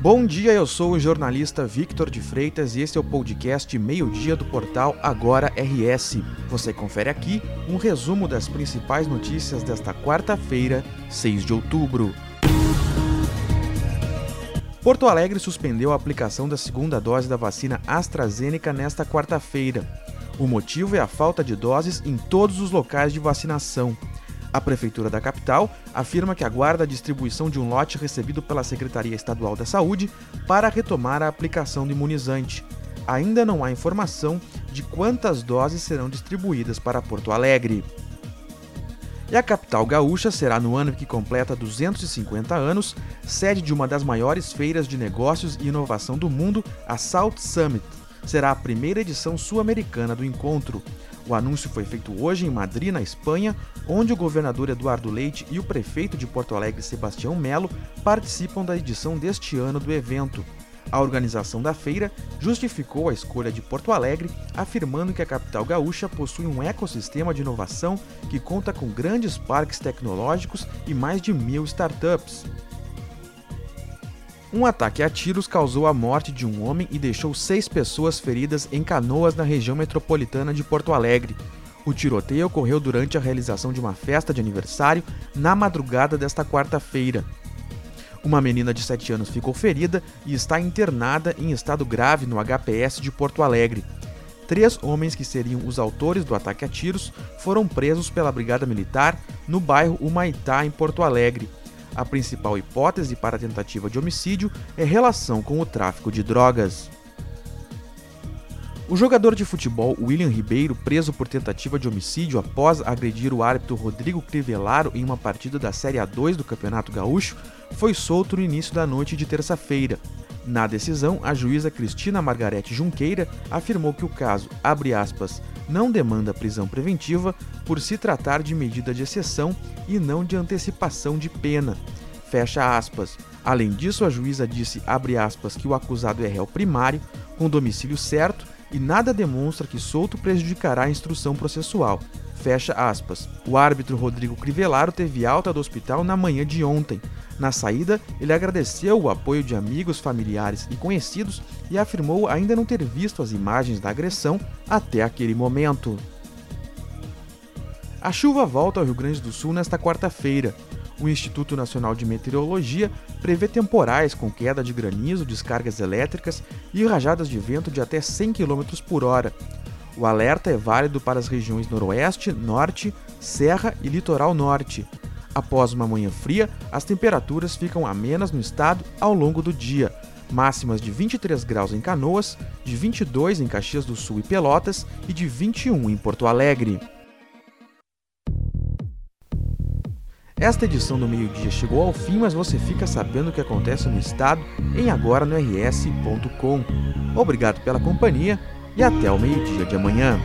Bom dia, eu sou o jornalista Victor de Freitas e esse é o podcast Meio-Dia do portal Agora RS. Você confere aqui um resumo das principais notícias desta quarta-feira, 6 de outubro. Porto Alegre suspendeu a aplicação da segunda dose da vacina AstraZeneca nesta quarta-feira. O motivo é a falta de doses em todos os locais de vacinação. A Prefeitura da capital afirma que aguarda a distribuição de um lote recebido pela Secretaria Estadual da Saúde para retomar a aplicação do imunizante. Ainda não há informação de quantas doses serão distribuídas para Porto Alegre. E a capital gaúcha será, no ano que completa 250 anos, sede de uma das maiores feiras de negócios e inovação do mundo, a South Summit. Será a primeira edição sul-americana do encontro. O anúncio foi feito hoje em Madrid, na Espanha, onde o governador Eduardo Leite e o prefeito de Porto Alegre, Sebastião Melo, participam da edição deste ano do evento. A organização da feira justificou a escolha de Porto Alegre, afirmando que a capital gaúcha possui um ecossistema de inovação que conta com grandes parques tecnológicos e mais de mil startups. Um ataque a tiros causou a morte de um homem e deixou seis pessoas feridas em canoas na região metropolitana de Porto Alegre. O tiroteio ocorreu durante a realização de uma festa de aniversário na madrugada desta quarta-feira. Uma menina de 7 anos ficou ferida e está internada em estado grave no HPS de Porto Alegre. Três homens que seriam os autores do ataque a tiros foram presos pela Brigada Militar no bairro Humaitá, em Porto Alegre. A principal hipótese para a tentativa de homicídio é relação com o tráfico de drogas. O jogador de futebol William Ribeiro, preso por tentativa de homicídio após agredir o árbitro Rodrigo Crivellaro em uma partida da Série A2 do Campeonato Gaúcho, foi solto no início da noite de terça-feira. Na decisão, a juíza Cristina Margarete Junqueira afirmou que o caso, abre aspas, não demanda prisão preventiva por se tratar de medida de exceção e não de antecipação de pena. Fecha aspas. Além disso, a juíza disse, abre aspas, que o acusado é réu primário, com domicílio certo e nada demonstra que solto prejudicará a instrução processual. Fecha aspas. O árbitro Rodrigo Crivellaro teve alta do hospital na manhã de ontem. Na saída, ele agradeceu o apoio de amigos, familiares e conhecidos e afirmou ainda não ter visto as imagens da agressão até aquele momento. A chuva volta ao Rio Grande do Sul nesta quarta-feira. O Instituto Nacional de Meteorologia prevê temporais com queda de granizo, descargas elétricas e rajadas de vento de até 100 km por hora. O alerta é válido para as regiões Noroeste, Norte, Serra e Litoral Norte. Após uma manhã fria, as temperaturas ficam amenas no estado ao longo do dia, máximas de 23 graus em Canoas, de 22 em Caxias do Sul e Pelotas e de 21 em Porto Alegre. Esta edição do meio-dia chegou ao fim, mas você fica sabendo o que acontece no estado em agora no rs.com. Obrigado pela companhia e até o meio-dia de amanhã.